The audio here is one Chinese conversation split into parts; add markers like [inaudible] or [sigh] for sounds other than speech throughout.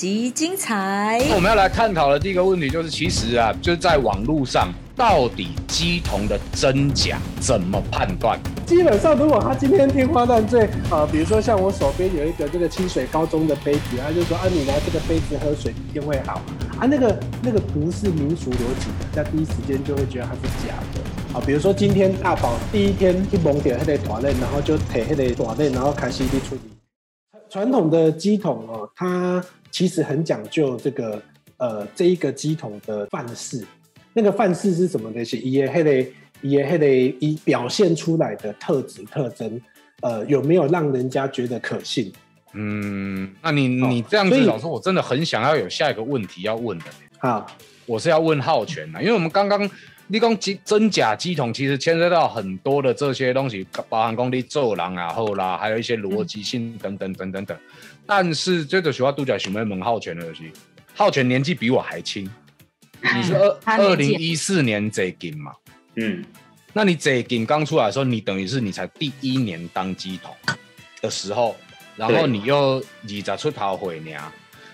当当，本集精彩。我们要来探讨的第一个问题就是，其实啊，就是在网络上，到底鸡同的真假怎么判断？基本上，如果他今天天花乱坠啊，比如说像我手边有一个这个清水高中的杯子，他就说啊，你拿这个杯子喝水一定会好啊，那个那个不是民俗逻辑的，在第一时间就会觉得它是假的啊。比如说今天大宝第一天去蒙点那个短链，然后就提那个短链，然后开始去处理。传统的鸡桶哦，它其实很讲究这个呃这一个鸡桶的范式，那个范式是什么东西？也还得也还得以表现出来的特质特征，呃，有没有让人家觉得可信？嗯，那你你这样子老师，我真的很想要有下一个问题要问的。好，我是要问浩全的，因为我们刚刚。你讲机真假机桶，其实牵涉到很多的这些东西，包含工地做人啊，后啦，还有一些逻辑性等等等等等。但是这个学校度假熊妹蒙浩全的东西，浩全年纪比我还轻，你是二二零一四年这金嘛？嗯，那你这金刚出来的时候，你等于是你才第一年当机桶的时候，然后你又你在出头回娘，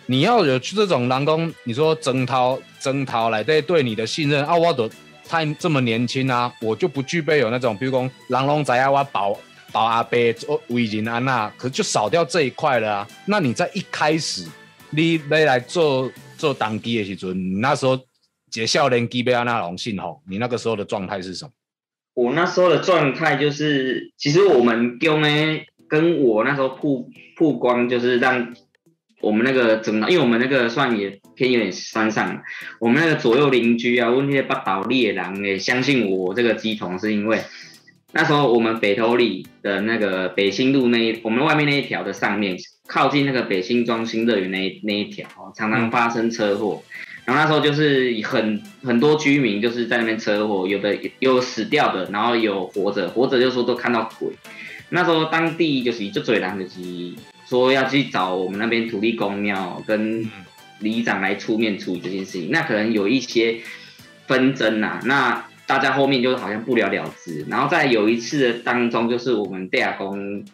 你要有这种人工，你说征涛征涛来对对你的信任啊，我都。太这么年轻啊，我就不具备有那种，比如讲狼龙仔啊，我保保阿伯做为人安娜，可就少掉这一块了啊。那你在一开始你没来做做当机的时候，你那时候结校连基贝安娜荣幸吼，你那个时候的状态是什么？我那时候的状态就是，其实我们跟呢，跟我那时候曝曝光，就是让。我们那个整，因为我们那个算也偏有点山上，我们那个左右邻居啊，问那些八岛猎狼也相信我这个鸡桶，是因为那时候我们北头里的那个北新路那一，我们外面那一条的上面，靠近那个北新庄新乐园那那一条，常常发生车祸，然后那时候就是很很多居民就是在那边车祸，有的有死掉的，然后有活着，活着就说都看到鬼，那时候当地就是就最难的是。说要去找我们那边土地公庙跟里长来出面处理这件事情，那可能有一些纷争呐，那大家后面就好像不了了之。然后在有一次的当中，就是我们地下公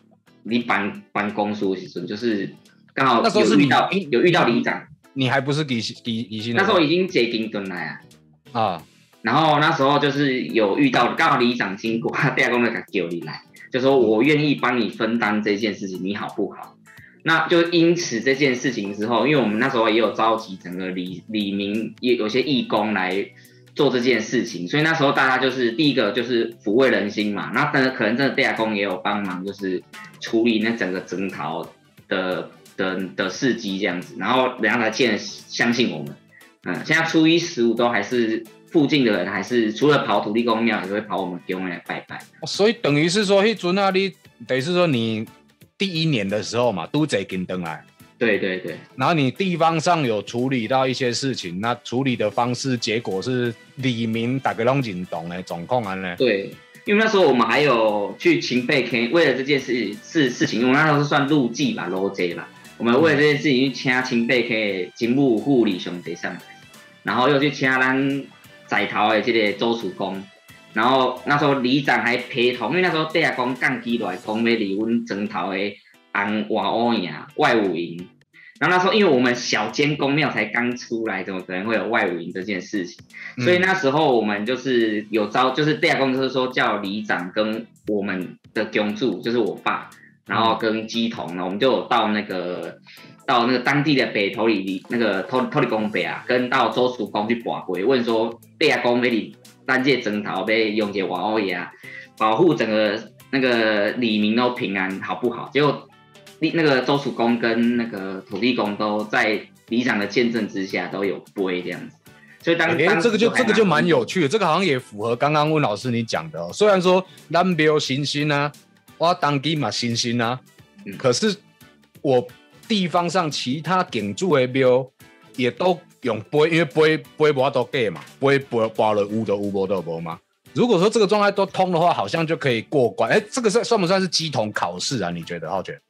你办办公书时阵，就是刚好那时候是遇到有遇到里长，你还不是底底底薪？那时候已经接金蹲来啊啊，然后那时候就是有遇到刚好里长经过，地下公就叫你来，就说我愿意帮你分担这件事情，你好不好？那就因此这件事情之后，因为我们那时候也有召集整个李李明也有些义工来做这件事情，所以那时候大家就是第一个就是抚慰人心嘛。那但是可能真的地下工也有帮忙，就是处理那整个征讨的的的事迹这样子，然后人家才见相信我们。嗯，现在初一十五都还是附近的人还是除了跑土地公庙，也会跑我们给我们来拜拜。所以等于是说，一尊那里等于是说你。第一年的时候嘛，都贼跟登来。对对对。然后你地方上有处理到一些事情，那处理的方式结果是李明大概拢认同的状况安呢？对，因为那时候我们还有去秦贝 K，为了这件事事事情，因为那时候是算路记吧，low 啦。我们为了这件事情去请秦贝 K 警务护理兄弟上来，然后又去请咱在逃的这个周楚公。然后那时候里长还陪同，因为那时候地下讲降机来讲要离阮砖头的安瓦屋营外五营。然后那时候因为我们小间公庙才刚出来，怎么可能会有外五营这件事情？所以那时候我们就是有招，就是地下公就是说叫里长跟我们的公主，就是我爸，然后跟鸡童呢，我们就有到那个到那个当地的北头里那个托托里公北啊，跟到周楚公去把回问说地下公那里。单界征讨被用些瓦欧爷保护整个那个李明都平安好不好？结果那个周楚公跟那个土地公都在里长的见证之下都有归这样子，所以当哎这个就这个就蛮有趣的，这个好像也符合刚刚温老师你讲的哦。虽然说咱没有信心啊，我当地嘛信心啊，可是我地方上其他顶住的庙也都。用背，因为背背不都给嘛，背背背了五的五波都无嘛。如果说这个状态都通的话，好像就可以过关。哎，这个算算不算是鸡同考试啊？你觉得浩全？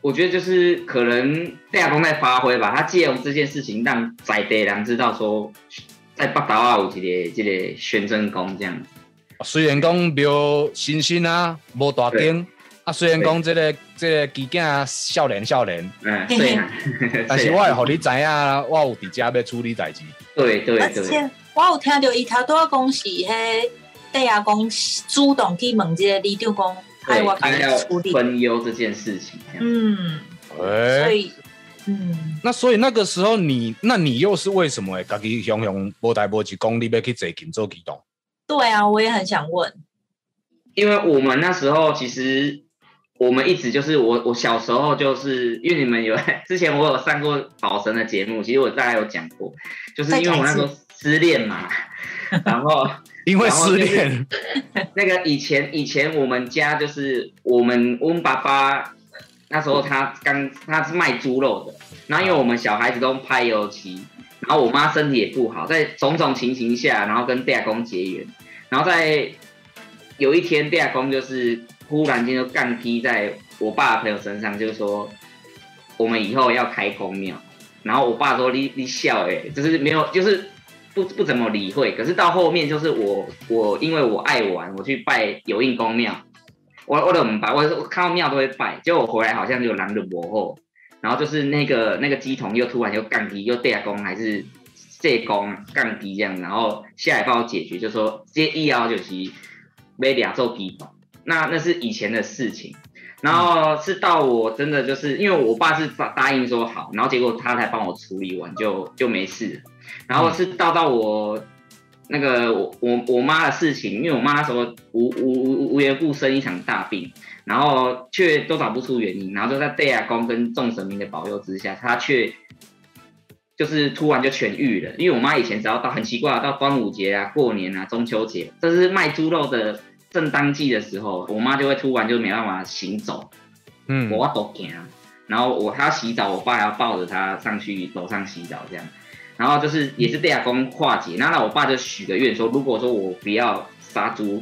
我觉得就是可能戴亚公在发挥吧，他借用这件事情让在地人知道说，在北岛啊有一个这个宣真宫这样。虽然讲比较新兴啊，无大点，啊，虽然讲这个这个基囝少年少年，嗯，对啊，[laughs] 但是我会互你知影，我有伫遮要处理代志。对对而对，且我有听到伊头拄仔讲是迄底下讲主动去问这个李长讲，哎，我帮他要你处理。分忧这件事情，嗯，哎、所以嗯，那所以那个时候你，那你又是为什么会家己雄雄无代无志讲你要去坐金做机动？对啊，我也很想问，因为我们那时候其实我们一直就是我我小时候就是因为你们有 [laughs] 之前我有上过宝神的节目，其实我大概有讲过，就是因为我那时候失恋嘛，[laughs] 然后因为失恋，[laughs] 那个以前以前我们家就是我们我们爸爸那时候他刚他是卖猪肉的，然后因为我们小孩子都拍油漆，然后我妈身体也不好，在种种情形下，然后跟地公结缘，然后在有一天地公就是忽然间就干劈在我爸朋友身上，就是说我们以后要开公庙，然后我爸说你你笑哎、就是没有就是。不不怎么理会，可是到后面就是我我因为我爱玩，我去拜有应公庙，我我都唔拜，我我看到庙都会拜，结果我回来好像就拦着我后，然后就是那个那个鸡童又突然又杠低，又地公还是这公杠低这样，然后下来帮我解决，就说这一幺就是没俩做鸡童，那那是以前的事情。然后是到我真的就是因为我爸是答答应说好，然后结果他才帮我处理完就就没事。然后是到到我那个我我我妈的事情，因为我妈那时候无无无无缘故生一场大病，然后却都找不出原因，然后就在贝亚公跟众神明的保佑之下，她却就是突然就痊愈了。因为我妈以前只要到很奇怪，到端午节啊、过年啊、中秋节，这是卖猪肉的正当季的时候，我妈就会突然就没办法行走，嗯，我都行，然后我她要洗澡，我爸还要抱着她上去楼上洗澡这样。然后就是也是地亚公化解，那那我爸就许个愿说，如果说我不要杀猪，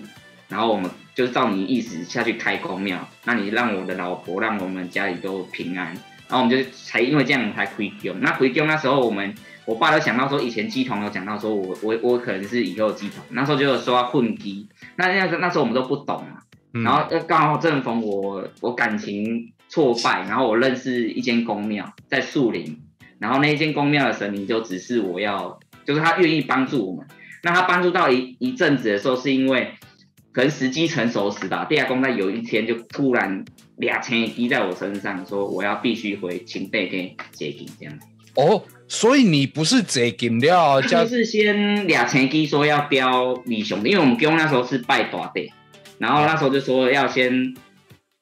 然后我们就是照你意思下去开公庙，那你让我的老婆，让我们家里都平安，然后我们就才因为这样才回宫。那回宫那时候我们我爸都想到说，以前鸡童有讲到说我我我可能是以后鸡童，那时候就有说要混鸡，那那那时候我们都不懂嘛，嗯然后呃刚好正逢我我感情挫败，然后我认识一间公庙在树林，然后那一间公庙的神明就指示我要，就是他愿意帮助我们。那他帮助到一一阵子的时候，是因为可能时机成熟时吧，地下公在有一天就突然俩钱滴在我身上，说我要必须回秦贝给解禁这样子。哦，所以你不是贼金料，就是先俩钱滴说要雕李雄，因为我们公那时候是拜大地，然后那时候就说要先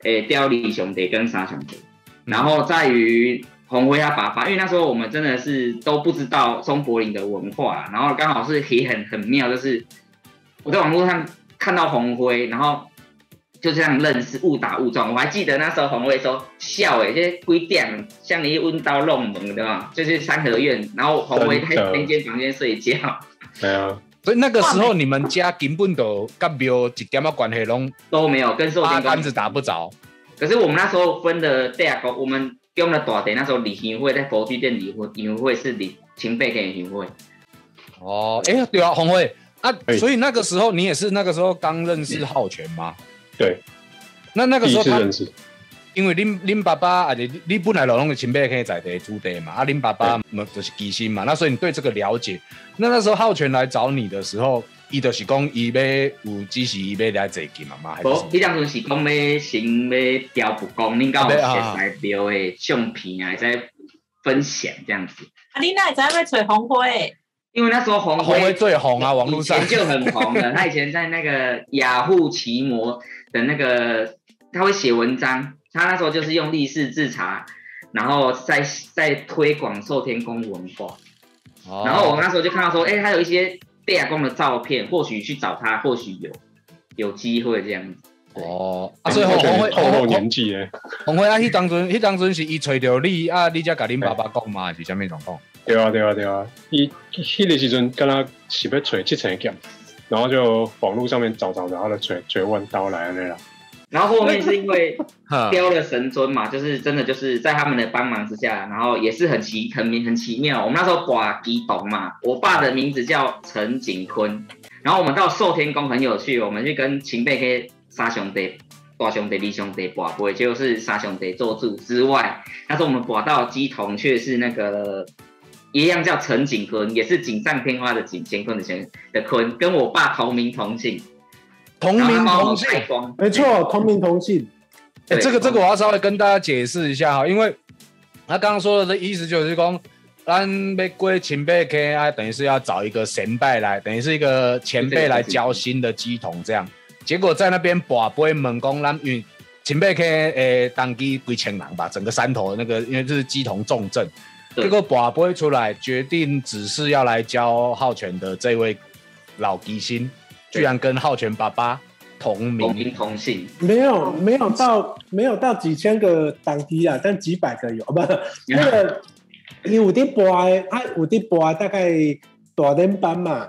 诶雕李雄得跟沙雄得。然后在于红辉他爸爸，因为那时候我们真的是都不知道松柏林的文化，然后刚好是也很很妙，就是我在网络上看到红辉，然后就这样认识，误打误撞。我还记得那时候红辉说笑哎，这几点像你温刀弄门对吧？就是三合院，然后红辉在那间房间睡觉，对啊，所以那个时候你们家根本都跟庙一点仔关系拢都没有跟寿天宫八竿子打不着。可是我们那时候分的第二个，我们用的大点那时候李行会在佛具店礼会，礼会是礼秦贝给礼会。哦，哎，对啊，红辉啊，哎所以那个时候你也是那个时候刚认识浩全吗？对，那那个第时候他一次认识，因为恁恁爸爸啊，你你本来老拢是前辈可以在地主地嘛，啊，恁爸爸嘛就是基薪嘛，那所以你对这个了解。那那时候浩全来找你的时候，伊就是讲伊要有只是伊要来坐金嘛吗？还是什无，么迄当阵是讲要先要调不公，恁刚好要啊写来雕的相片啊，在分享这样子。啊，你那会知要找红灰？因为那时候红红辉辉最红啊，网络上以前就很红的，[laughs] 他以前在那个雅虎奇摩的那个，他会写文章，他那时候就是用历史制茶，然后在在推广寿天宫文化。哦然后我那时候就看到说，哎、他有一些贝亚宫的照片，或许去找他，或许有有机会这样子。哦，啊，所以红红辉透露红年纪诶，红辉啊，迄当阵迄当阵是伊找着你啊，你才甲恁爸爸讲嘛，还是啥物状况？对啊对啊对啊，伊迄个时阵跟他是要找七层剑，然后就网络上面找找，然后就找找弯刀来安尼啦。然后后面是因为 [laughs] 哈雕了神尊嘛，就是真的就是在他们的帮忙之下，然后也是很奇很很奇妙。我们那时候寡基董嘛，我爸的名字叫陈景坤，然后我们到寿天宫很有趣，我们去跟秦贝黑杀兄弟，大兄弟、二兄弟拔杯，就是三兄弟做主之外，但是我们拔到鸡童却是那个一样叫陈景坤，也是锦上添花的景，乾坤的乾的坤，跟我爸同名同姓，同名同姓。没错，同名同姓。欸、对这个这个我要稍微跟大家解释一下哈，因为他刚刚说的意思就是说，咱被归前辈 K I，，等于是要找一个前辈来，等于是一个前辈来教新的鸡童这样。结果在那边把杯猛攻，咱因为前辈 K 诶当机几千人吧，整个山头那个因为这是鸡同重镇，对。结果把杯出来，决定只是要来教浩全的这位老吉星，居然跟浩全爸爸同同名。同姓，没有没有到没有到几千个党机啊，但几百个有，不 [laughs] 那个伊有啲播的，啊有啲播大概大连班嘛，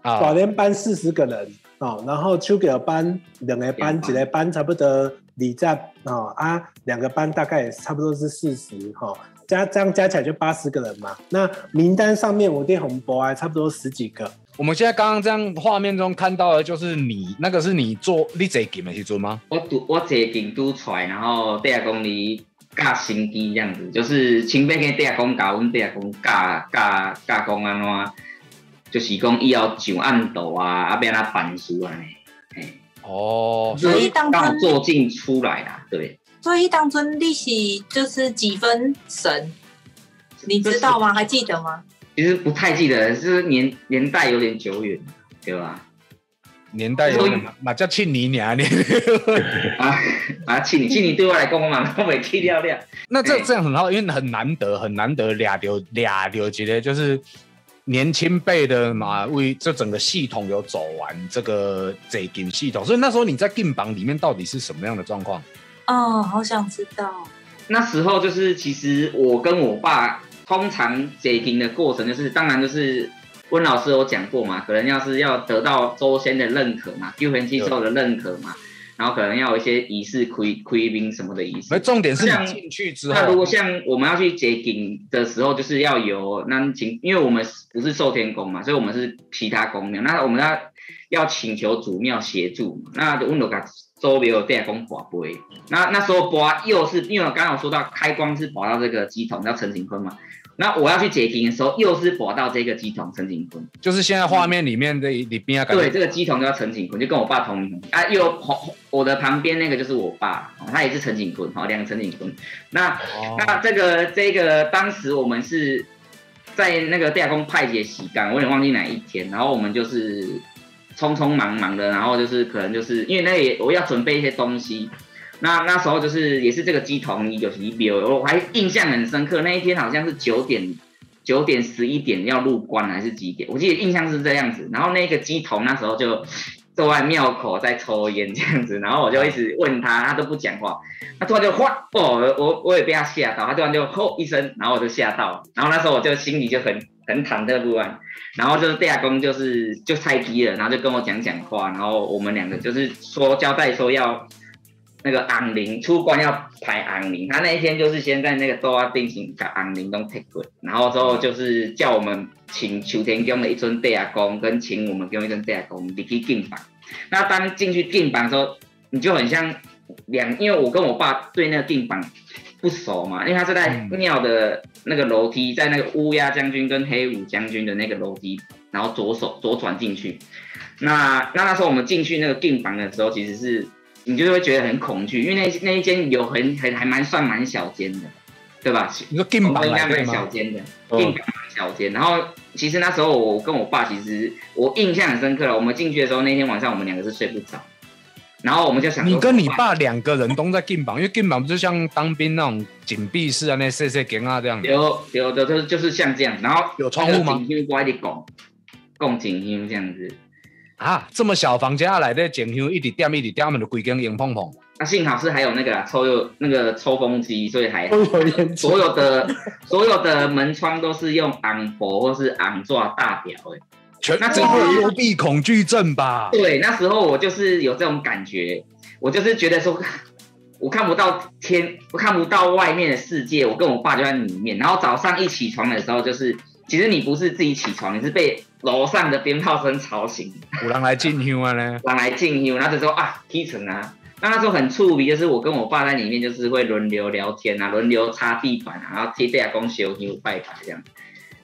大啊，连班四十个人哦，然后秋个班两个班，两班一个班差不多你在哦啊，两个班大概也差不多是四十哈，加这样加起来就八十个人嘛。那名单上面我对红博啊，差不多十几个。我们现在刚刚这样画面中看到的就是你，那个是你做你这 game 的时阵吗？我读我坐进拄出来，然后底下讲你教心机这样子，就是前辈跟底下讲教，阮底下讲教教教讲安怎，就是讲以后上暗道啊，啊要安怎办事安尼，嘿，哦，所以当中做进出来啦，对。所以当初利息就是几分神，你知道吗？还记得吗？其实不太记得，就是年年代有点久远，对吧？年代有点嘛嘛叫庆你娘你。[laughs] 啊啊，庆你庆你对我来讲，我嘛我袂去掉掉。那这哎这样很好，因为很难得很难得俩流俩流觉得就是年轻辈的嘛，为这整个系统有走完这个这 game 系统，所以那时候你在 game 榜里面到底是什么样的状况？哦，好想知道。那时候就是，其实我跟我爸通常解题的过程，就是当然就是温老师有讲过嘛，可能要是要得到周先的认可嘛，救援机构的认可嘛，然后可能要有一些仪式亏亏兵什么的仪而式。重点是像你进去之后那如果，像我们要去解顶的时候，就是要有那请，因为我们不是寿天宫嘛，所以我们是其他宫庙，那我们要要请求主庙协助嘛，那温罗甲周边有地公拔杯，那那时候拔又是因为我刚刚有说到开光是拔到这个鸡桶叫陈景坤嘛，那我要去解题的时候又是拔到这个鸡桶陈景坤，就是现在画面里面的里边啊，感对，这个鸡桶叫陈景坤，就跟我爸同名啊，又我的旁边那个就是我爸，哦他也是陈景坤，好，两个陈景坤，那。哦。那这个这个当时我们是在那个地下宫派节洗干，我有点忘记哪一天，然后我们就是匆匆忙忙的，然后就是可能就是因为那个也我要准备一些东西，那那时候就是也是这个鸡童有一表，我还印象很深刻，那一天好像是九点。九点十一点要入关还是几点？我记得印象是这样子。然后那个鸡头那时候就 [sniffs] 坐在庙口在抽烟这样子，然后我就一直问他，他都不讲话。他突然就哗哦，我我也被他吓到，他突然就吼一声，然后我就吓到，然后那时候我就心里就很很忐忑不安，然后就是地下公就是就太低了，然后就跟我讲讲话，然后我们两个就是说交代说要那个昂铃出关要排昂铃，他那一天就是先在那个都要定型把昂铃都 take 过，然后之后就是叫我们请秋田宫的一尊地阿公跟请我们宫一尊地阿公你去进房，那当进去进房的时候，你就很像。两，因为我跟我爸对那个定房不熟嘛，因为他是在庙的那个楼梯，在那个乌鸦将军跟黑武将军的那个楼梯，然后左手左转进去。那那那时候我们进去那个定房的时候，其实是你就会觉得很恐惧，因为那那一间有很很还蛮算蛮小间的，对吧？你说 game 榜应该蛮？小间的，哦定榜蛮小间。然后其实那时候我跟我爸其实我印象很深刻了，我们进去的时候那天晚上我们两个是睡不着。然后我们就想，你跟你爸两个人都在 game 榜，因为 game 榜不就像当兵那种紧闭式啊，那 C C 间啊这样。有有的就是就是像这样，然后有窗户吗景香我一直讲，讲景香这样子。啊，这么小房间下来的景香一直点一直点，我们就规间烟碰碰。那、幸好是还有那个抽油那个抽风机，所以还所有的所有的门窗都是用昂博或是昂抓大表的。全那这会幽闭恐惧症吧？对，那时候我就是有这种感觉，我就是觉得说，[laughs] 我看不到天，我看不到外面的世界，我跟我爸就在里面。然后早上一起床的时候，就是其实你不是自己起床，你是被楼上的鞭炮声吵醒。有人来进香啊呢？人来进香，然后就说啊，踢成啊，那那时候很触鼻，就是我跟我爸在里面，就是会轮流聊天啊，轮流擦地板啊，然后贴地下公修牛拜拜这样，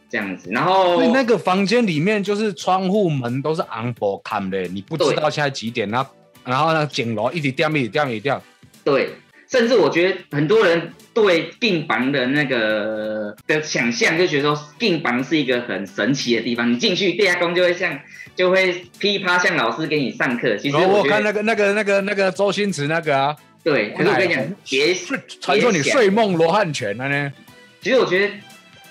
这样子。然后那个房间里面就是窗户门都是昂博看的，你不知道现在几点，然后然后呢景楼一直掉一直掉一直掉，对，甚至我觉得很多人对病房的那个的想象，就觉得说病房是一个很神奇的地方，你进去地下宫就会像就会噼啪像老师给你上课。其实我觉得看那个那个那个那个周星驰那个啊，对，可是我跟你讲，别睡传说你睡梦罗汉拳了呢，其实我觉得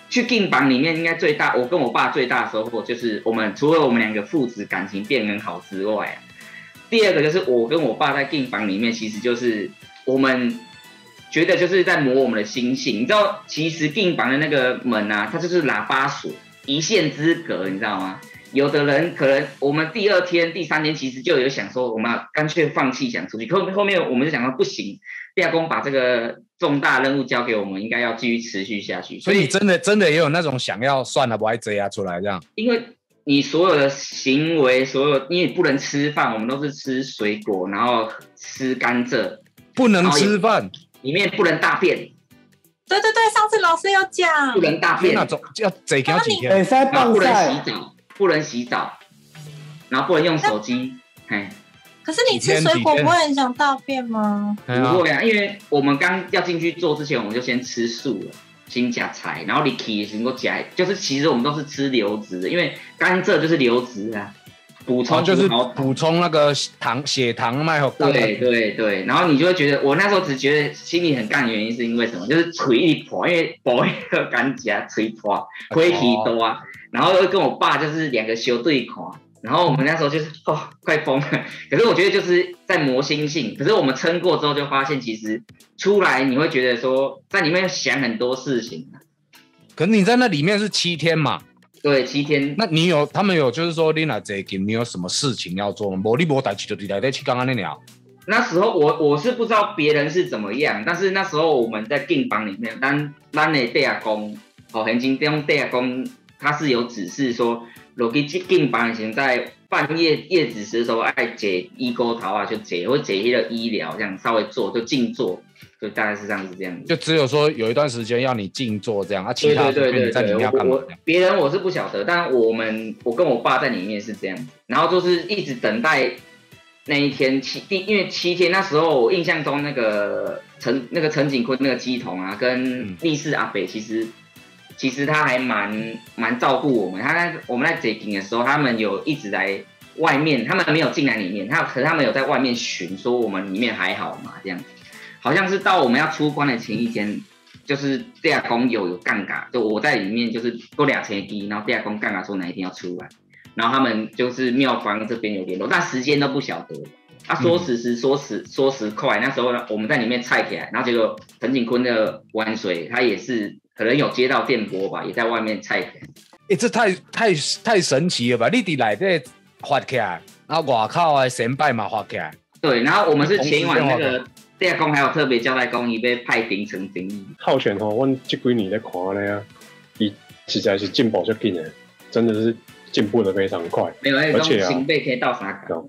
去病房里面应该最大，我跟我爸最大的收获就是我们除了我们两个父子感情变很好之外啊，第二个就是我跟我爸在病房里面，其实就是我们觉得就是在磨我们的心性。你知道，其实病房的那个门啊，它就是喇叭锁，一线之隔，你知道吗？有的人可能我们第二天、第三天其实就有想说，我们要干脆放弃想出去，后后面我们就想说不行，第二工把这个重大任务交给我们，应该要继续持续下去。所以真的真的也有那种想要算了，不爱追啊出来这样。因为你所有的行为，所有因为不能吃饭，我们都是吃水果，然后吃甘蔗，不能吃饭，里面不能大便，对对对，上次老师有讲。不，能大便，那种要这条几天，哎，塞然后不能洗，澡，不能洗澡，然后不能用手机，哎，可是你吃水果不会很想大便吗？不会啊，因为我们刚要进去做之前，我们就先吃素了。先夹菜，然后你起能够夹，就是其实我们都是吃流质的，因为甘蔗就是流质啊，补充就是好补充那个糖血糖脉和对对对，然后你就会觉得，我那时候只觉得心里很干的原因是因为什么？就是嘴一破，因为薄一个干夹嘴破，灰皮多啊，然后又跟我爸就是两个修对看，然后我们那时候就是哦快疯了，可是我觉得就是在磨心性，可是我们撑过之后就发现，其实出来你会觉得说在里面想很多事情啊，可是你在那里面是七天嘛？对，七天那你有他们有就是说你那这个你有什么事情要做吗？无你无代志就伫内底去刚刚那鸟。那时候我我是不知道别人是怎么样，但是那时候我们在病房里面，咱咱的地下工，哦，很经这种地下工，他是有指示说，落去进病房的时候，在半夜夜子时的时候，爱解医沟头啊，就解或解一个医疗这样稍微做，就静坐，就大概是这样子这样子。就只有说有一段时间要你静坐这样，啊，其对他对对对对，你在里面要我我干嘛？别人我是不晓得，但我们我跟我爸在里面是这样子，然后就是一直等待那一天七第，因为七天那时候我印象中那个陈那个陈景坤那个鸡童啊，跟嗯力士阿北其实其实他还蛮蛮照顾我们，他在我们在解禁的时候，他们有一直来外面，他们没有进来里面，他可是他们有在外面巡，说我们里面还好嘛这样，好像是到我们要出关的前一天。就是地下工有有杠杆，就我在里面就是多两层低，然后地下工杠杆说哪一天要出来，然后他们就是庙方这边有联络，但时间都不晓得。他、说时迟，说时说时快，那时候呢我们在里面菜起来，然后结果陈景坤的玩水他也是可能有接到电波吧，也在外面菜起来。哎、这太太太神奇了吧！你伫内底发起来，然后外口的神拜嘛发起来，对，然后我们是前一晚那个地下工还有特别交代公仪被派顶成顶义，浩泉吼，阮这几年在看咧啊，伊实在是进步就紧的，真的是进步的非常快没有而且啊新贝可以到啥港？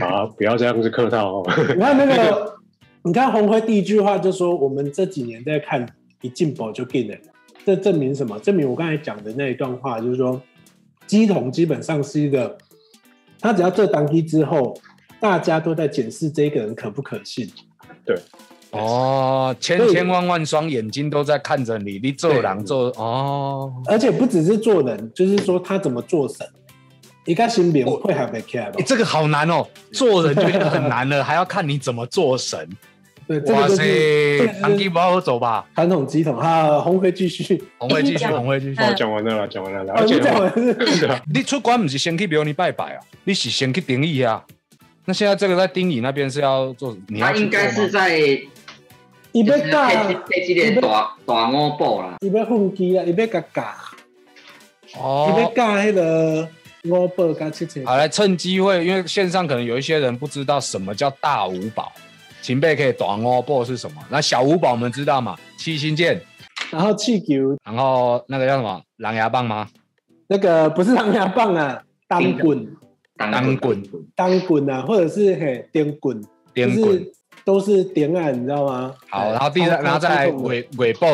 啊！不要这样子客套哦。[laughs] 你看那个，你看红辉第一句话就说，我们这几年在看一进步就进了，这证明什么？证明我刚才讲的那一段话，就是说，鸡桶基本上是一个，他只要做当机之后，大家都在检视这个人可不可信。哦，千对千万万双眼睛都在看着你，你做人做哦，而且不只是做人，就是说他怎么做神，一个心灵会还没开吧欸？这个好难哦，做人就已经很难了，[laughs] 还要看你怎么做神。对，这哇个就是这塞，个就是长期不好走吧？传统鸡桶。哈，红会继续，红会继续，欸红会继续。哦，讲完了啦，讲完了啦。哦，而且你讲完是 [laughs] 对啊，你出关不是先去庙里拜拜啊？你是先去定义啊？那现在这个在丁乙那边是要做，你要去他应该是在伊要就是教，配配这个大大五宝啦。伊要混机啊，伊要甲教，伊要哦。教迄个五宝加七千。好，来趁机会，因为线上可能有一些人不知道什么叫大五宝，前辈可以短哦，不是什么？那小五宝我们知道嘛？七星剑，然后气球然后那个叫什么狼牙棒吗？那个不是狼牙棒啊，单棍、当棍。当棍啊，或者是嘿电棍，就是都是点啊，你知道吗？好，哎然后第三，然后再尾尾部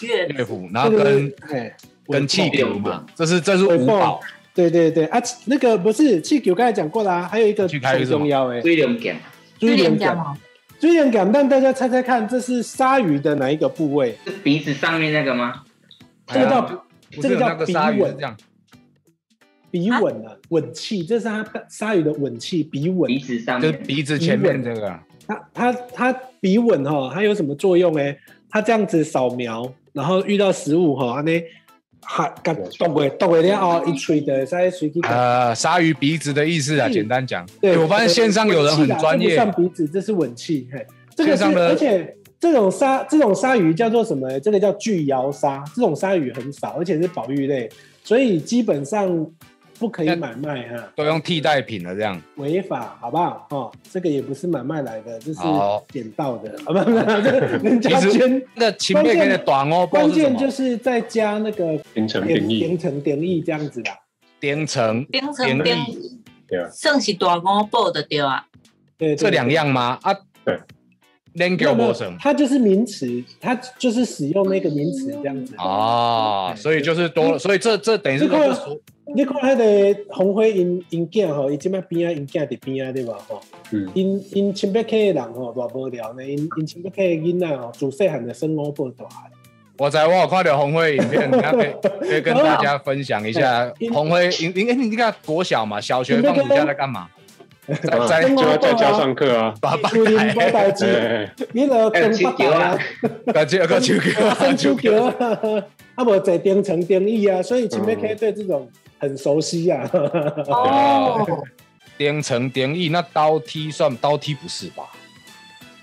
乐乐谱，然后跟嘿跟气球球嘛，这是这是尾部五宝，对对对。啊，那个不是气球，刚才讲过啦、还有一个很气球还有一个什么？重要哎，追龙感追点连感，讲哦，追连感，让大家猜猜看，这是鲨鱼的哪一个部位？是鼻子上面那个吗？这个叫、这个叫鲨鱼是吻。这，样，鼻吻啊，吻气，这是它鲨鱼的吻气，鼻吻鼻。子上就是鼻子前面这个，它它它鼻吻哈，它有什么作用哎？它这样子扫描，然后遇到食物哈，安尼还甲动过动过了哦，一吹的在随机呃，鲨鱼鼻子的意思啊，是简单讲。对，哎我发现线上有人很专业吻气啦这不算鼻子，这是吻气。嘿，这个是，而且这种鲨这种鲨鱼叫做什么？这个叫巨摇鲨，这种鲨鱼很少，而且是保育类，所以基本上不可以买卖哈，都用替代品了，这样。违法，好不好？哦，这个也不是买卖来的，这是捡到的，[laughs] 啊，不不人家捐。那个前面给的短哦，关键就是再加那个形成点定义，点成点意这样子啦。颠成冰点成冰，意对啊，算是大五报的对啊。对，这两样吗？啊，对，连没有没有叫不成它就是名词，它就是使用那个名词这样子。哦，所以就是多了，所以这这等于是个是说你看迄个红灰因因囝吼，伊即摆边啊因囝伫边啊对吧吼？嗯，因因清北客的人吼偌无聊呢，因因清北溪的囡仔吼，自细汉就生乌报大。的。我在我有看到红灰影片，那 [laughs] 可以可以跟大家分享一下 [laughs] 哎红灰影。你你你看国小嘛，小学放暑假在干嘛？[laughs] 在在生就要在家上课啊，把把树林无代志，哎，你著跟北大啊，个球个球生球出桥啊，啊无在丁城丁义啊，所以清北溪对这种很熟悉啊。哦，颠成颠翼，那刀踢算刀踢不是吧？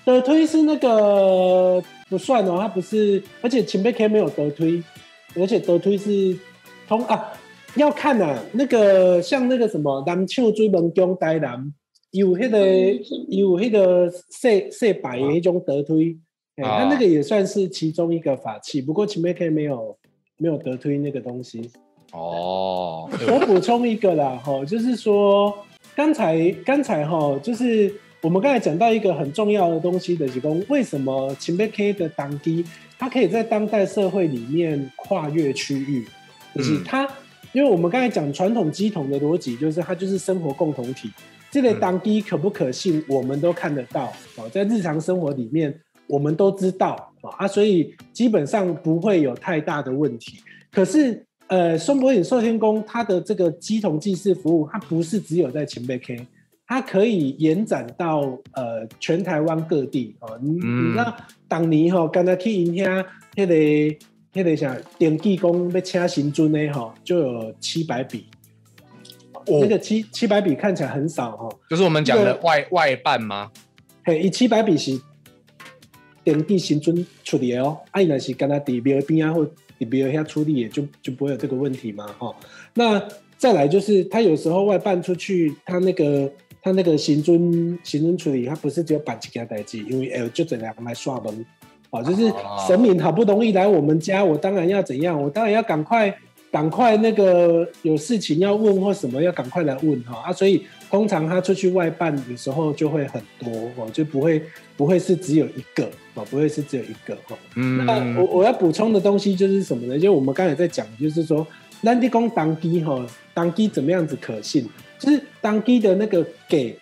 德推是那个不算哦，他不是，而且前辈 K 没有德推，而且德推是通啊，要看啊，那个像那个什么南丘追门中台南有那个有那个色色白的一种德推，哎、啊它那个也算是其中一个法器，不过前辈 K 没有没有德推那个东西。哦，我补充一个啦，哈，就是说刚才刚才哈，就是我们刚才讲到一个很重要的东西的提供，为什么秦贝 K 的当地，它可以在当代社会里面跨越区域，就是嗯。它，因为我们刚才讲传统机统的逻辑，就是它就是生活共同体，这个当地可不可信，我们都看得到哦，在日常生活里面我们都知道啊，所以基本上不会有太大的问题。可是呃，松柏岭寿天宫它的这个鸡同祭祀服务，它不是只有在前辈 K，它可以延展到呃全台湾各地哦。你、嗯你知道当年吼、刚才去因遐迄个迄、个啥登记公要请行尊的吼、就有七百笔。那个七七百笔看起来很少哈、就是我们讲的这个外外办吗？嘿，以七百笔是登记行尊处理的哦，啊，伊若是跟他伫庙边啊或伫庙遐处理，也就就不会有这个问题嘛，哈、那再来就是他有时候外办出去，他那个他那个行尊行尊处理，他不是只有办一件代志，因为哎就整两个来刷门，哦，就是哦。神明好不容易来我们家，我当然要怎样，我当然要赶快赶快那个有事情要问或什么要赶快来问哈啊，所以通常他出去外办有时候就会很多哦，就不会不会是只有一个哦，不会是只有一个哈。那嗯我，我要补充的东西就是什么呢？就我们刚才在讲，就是说，兰地公当机哈，当机怎么样子可信？就是当机的那个给，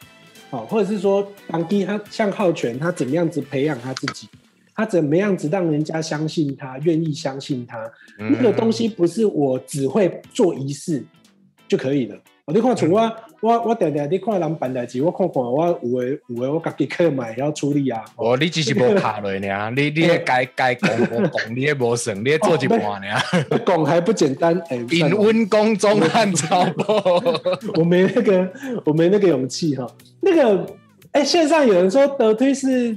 哦，或者是说当机他像浩全，他怎么样子培养他自己，他怎么样子让人家相信他，愿意相信他，嗯那个东西不是我只会做仪式就可以了。哦你看，像我我我定定你看人办代志，我看看我有诶有诶，我家己去买要处理啊。哦哦，你只是无卡落尔，[laughs] 你你咧该该讲无讲，你也无算，你咧做一半尔。讲还不简单，[laughs] 哎、算引温宫中汉朝，[laughs] 我没那个，我没那个勇气哈。那个，哎、线上有人说德推是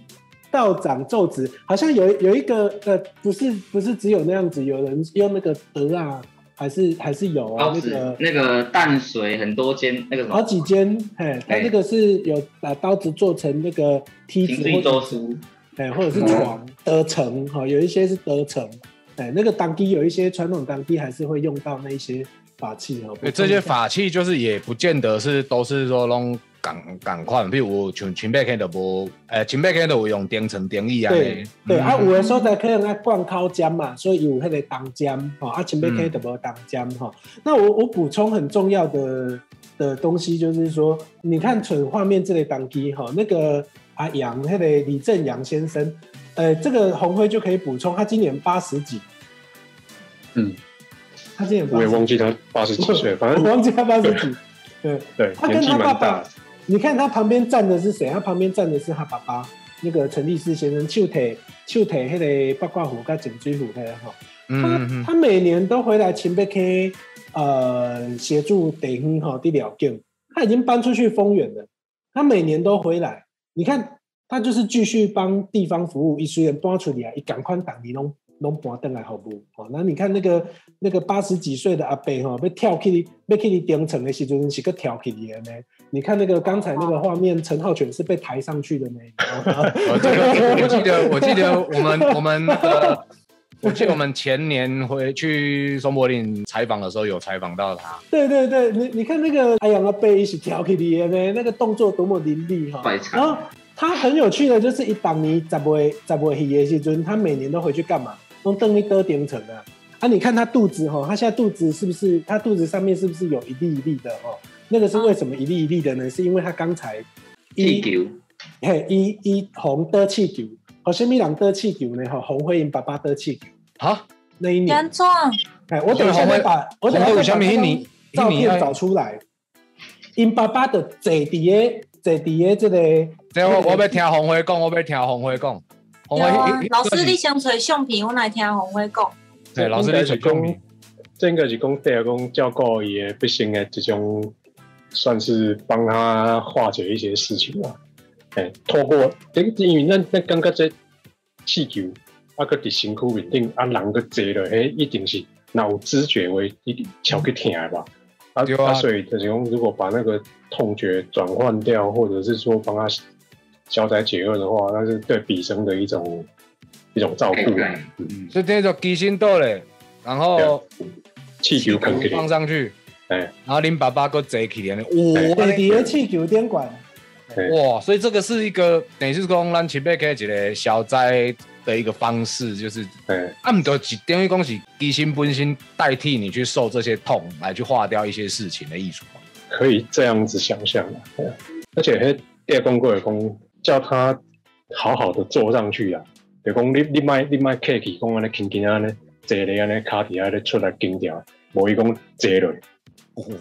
道长咒子，好像有有一个呃，不是不是只有那样子，有人用那个德啊，还是还是有啊那个那个淡水很多间那个什好么几间，嘿，它那个是有把刀子做成那个梯子或者周书，哎，或者是床得成哈，有一些是得成，哎，那个当地有一些传统当地还是会用到那些法器哈。对这些法器就是也不见得是都是说弄赶赶快，比如像清北溪就无，诶，清北溪就有用电层定义啊。对对，啊，嗯有的所在可能爱灌靠尖嘛，所以有迄个当尖吼，啊，前面可以得无当尖哈。那我我补充很重要的的东西，就是说，你看纯画面这类当机哈，那个阿杨，那个李正阳先生，呃，这个红辉就可以补充，他今年八十几，嗯，他今年我也忘记他八十几岁，反正 [laughs] 我正忘记他八十几，对。对他年纪跟他爸爸蛮大。，你看他旁边站的是谁？他旁边站的是他爸爸，那个陈立师先生，手腿手腿那个八卦虎跟颈椎虎那个哈。他他每年都回来前辈 K 呃协助地方哈地了境，他已经搬出去丰原了，他每年都回来。你看他就是继续帮地方服务，一虽然搬出来，一赶快党你弄弄搬登来好不？哦，那你看那个那个八十几岁的阿伯哈，被跳去被去你顶层的时阵是个跳起的呢。你看那个刚才那个画面，陈浩全是被抬上去的呢。我 [laughs] 这个我记得我记得我们我们呃，我记得我们前年回去松柏林采访的时候有采访到他。对对对，你你看那个哎呀，阿贝一起跳起的呢，那个动作多么凌厉哈。然后，他很有趣的就是，一当年十月十月去的时阵，他每年都回去干嘛？用邓丽多顶层啊。啊，你看他肚子哈，他现在肚子是不是？他肚子上面是不是有一粒一粒的哦？那个是为什么一粒一粒的呢？是因为他刚才一地球嘿一一红得气球，和什么人得气球呢？哈，红辉英爸爸得气球啊，那一年哎，我等一下再把我等一下把那张什么你照片找出来。因爸爸的坐伫个坐伫个这个，这我我要听红辉讲，我要听红辉讲。红老师你先找相片，我来听红辉讲。对老师是讲这应该是讲第二讲照顾伊的不幸的这种，算是帮他化解一些事情啦。哎，透过因因为咱咱感觉这气球啊，个伫身躯面顶啊，人个坐落，迄一定是若有知觉为一定超去疼的吧。啊对啊啊，所以就是讲，如果把那个痛觉转换掉，或者是说帮他消灾解厄的话，那是对彼生的一种一种照顾啦。嗯，所以这就鸡心豆嘞，然后气球放，上去，哎。然后恁爸爸搁坐起来呢，坐哇伫个气球点管。哇！所以这个是一个等于是讲咱前辈开一个消灾的一个方式，就是哎，啊，唔就是等于讲是鸡心本心代替你去受这些痛，来去化掉一些事情的艺术。可以这样子想象的。啊而且迄第二公过的公叫他好好的坐上去啊，就讲你你卖你卖客气，讲安尼轻轻安尼坐咧安尼卡底安尼出来惊掉，无伊讲坐落。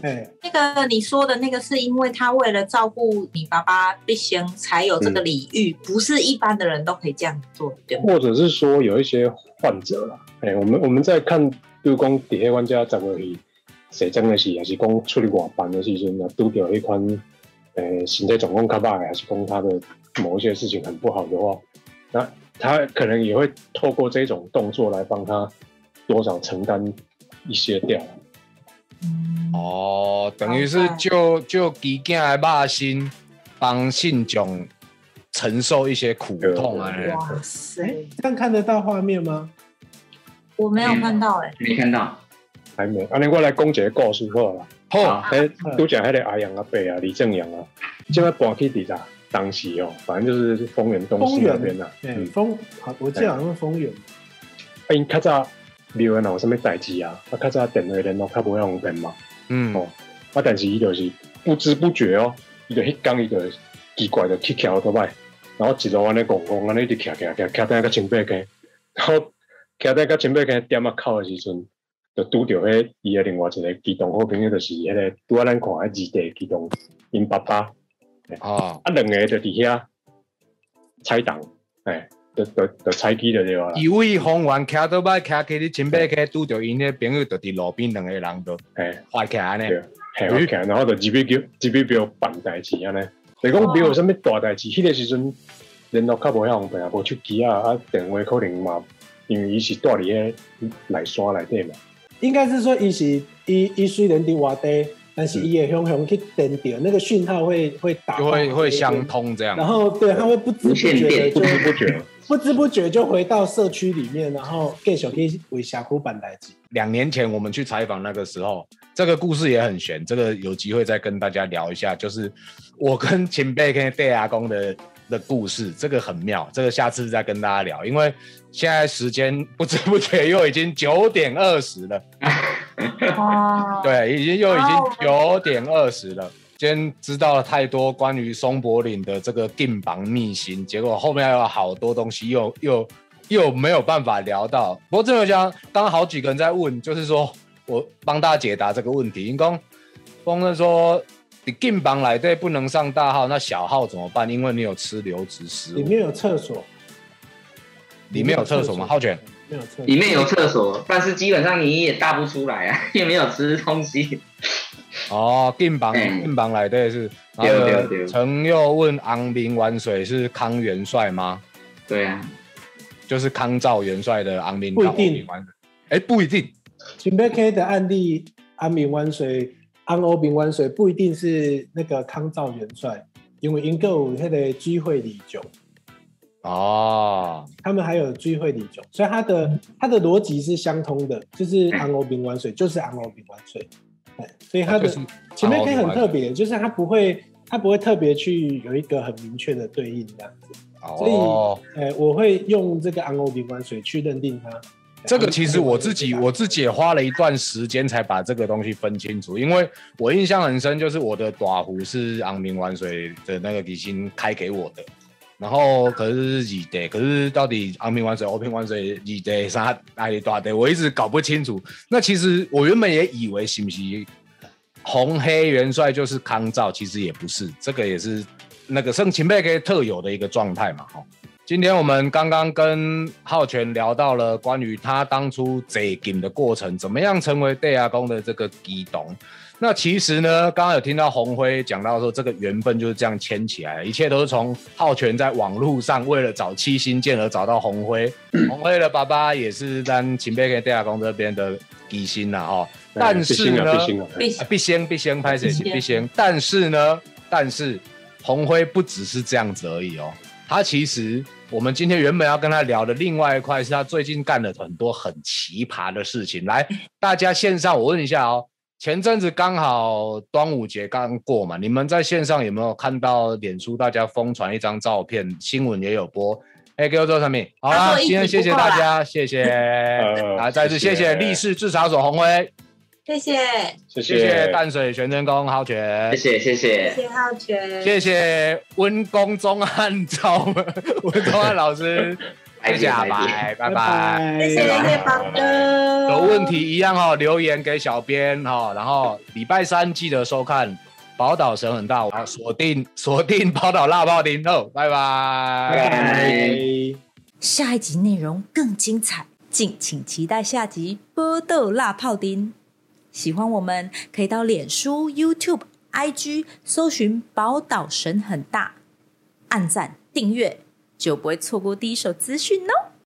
哎，那个你说的那个，是因为他为了照顾你爸爸必先才有这个礼遇，不是一般的人都可以这样做，对吗？或者是说有一些患者啦，哎、我们我们在看，比如讲底下玩家怎么去谁真的是，还是讲出去外班的时阵，啊，拄着迄款，诶、身体状况较歹，还是讲他的某一些事情很不好的话，那他可能也会透过这种动作来帮他多少承担一些掉。哦，等于是就就鸡囝的肉心帮信众承受一些苦痛啊。哇塞哎，，这样看得到画面吗？我没有看到哎、没看到，还没，安尼我来讲一个故事好了。好，诶，拄讲迄个阿阳阿伯啊，李正阳啊，现在搬去伫哪？当时哦，反正就是丰原东丰原市那边呐、啊。哎，嗯，丰，我记得好像是丰原。啊，因较早庙诶，若有啥物代志啊，啊，较早电话联络较无方便嘛。嗯，哦，啊，但是伊就是不知不觉哦，伊就迄工伊就奇怪的去桥倒摆，然后一路安尼戆戆安尼直徛徛徛徛等到清北街，然后徛等到清北街点啊口诶时阵，就拄着迄伊诶另外一个机动好朋友，就是迄个拄啊咱看迄二弟机动因爸爸。哦，啊，两个就伫遐踩档，哎，就就就踩机就对了啦。一位红员徛倒摆徛起，你前辈去拄着因迄朋友，就伫路边两个人就哎，坏起来安尼。对，嘿，OK，然后就入去叫入去表办代志安尼。就是讲比如啥物大代志，迄个时阵联络较无遐方便啊，无手机啊，啊电话可能嘛，因为伊是住伫迄内山内底嘛。应该是说，伊是伊伊虽然伫外地，但是伊也向向去电掉，那个讯号会会打会会相，通这样。然后对，他会不知不觉就不知不觉，不知不觉就回到社区里面，然后继续去为峡谷板台机。两年前我们去采访那个时候，这个故事也很悬，这个有机会再跟大家聊一下，就是我跟前辈跟戴阿公的的故事，这个很妙，这个下次再跟大家聊，因为现在时间不知不觉又已经九点二十了，[laughs] 哦，对，已经又已经哦九点二十了。今天知道了太多关于松柏岭的这个定榜秘辛，结果后面还有好多东西又又又没有办法聊到。不过郑友江刚刚好几个人在问，就是说我帮大家解答这个问题。因公风正说你定榜来对不能上大号，那小号怎么办？因为你有吃流质食物，里面有厕所，里面有厕所吗？浩卷没有厕所，里面有厕所，但是基本上你也大不出来啊，[laughs] 也没有吃东西。哦，近榜嗯定榜来对是。然对后对对陈又问昂明玩水是康元帅吗？对啊，就是康兆元帅的昂明不一定。哎，不一定。秦贝 K 的案例，安明湾水、安欧明湾水不一定是那个康兆元帅，因为英个有他的聚会礼酒，哦，他们还有聚会礼酒，所以他的他的逻辑是相通的，就是安欧明湾水就是安欧明湾水，对，所以它的就是前面可以很特别，就是它不会它不会特别去有一个很明确的对应这样子，所以哦，呃，我会用这个昂欧明湾水去认定它。这个其实我自己我自己也花了一段时间才把这个东西分清楚，因为我印象很深，就是我的短壶是昂明玩水的那个底薪开给我的，然后可是是二代，可是到底昂明玩水、欧平玩水二代啥哪里大代，我一直搞不清楚。那其实我原本也以为是不是红黑元帅就是康照，其实也不是，这个也是那个圣秦贝克特有的一个状态嘛，哈。今天我们刚刚跟浩全聊到了关于他当初贼金的过程，怎么样成为戴亚公的这个基董。那其实呢，刚刚有听到红辉讲到说，这个缘分就是这样牵起来，一切都是从浩全在网络上为了找七星剑而找到红辉。[clears throat] 红辉的爸爸也是在秦北跟戴亚公这边的基星呐，哦。但是呢必兴啊，必啊必先必先拍谁必先必先，但是呢，但是红辉不只是这样子而已哦，他其实我们今天原本要跟他聊的另外一块是他最近干了很多很奇葩的事情。来，[laughs] 大家线上我问一下哦，前阵子刚好端午节刚过嘛，你们在线上有没有看到脸书大家疯传一张照片，新闻也有播？哎，给我做上面好啦，今天谢谢大家，谢谢。[laughs] 呃啊，再次谢谢。力士制茶所红辉。谢谢，谢谢。谢淡水玄真宫浩全，谢谢谢谢。谢，谢浩全，谢谢温公中汉赵温中汉老师，谢谢阿白，拜拜。谢谢叶宝哥，有问题一样哦，留言给小编哈，然后礼拜三记得收看《宝岛神很大》，好锁定锁定宝岛辣爆丁哦，拜拜。拜拜。下一集内容更精彩，敬请期待下集《波豆辣泡丁》。喜欢我们可以到脸书、YouTube、IG 搜寻“宝岛神很大”，按赞订阅，就不会错过第一手资讯哦。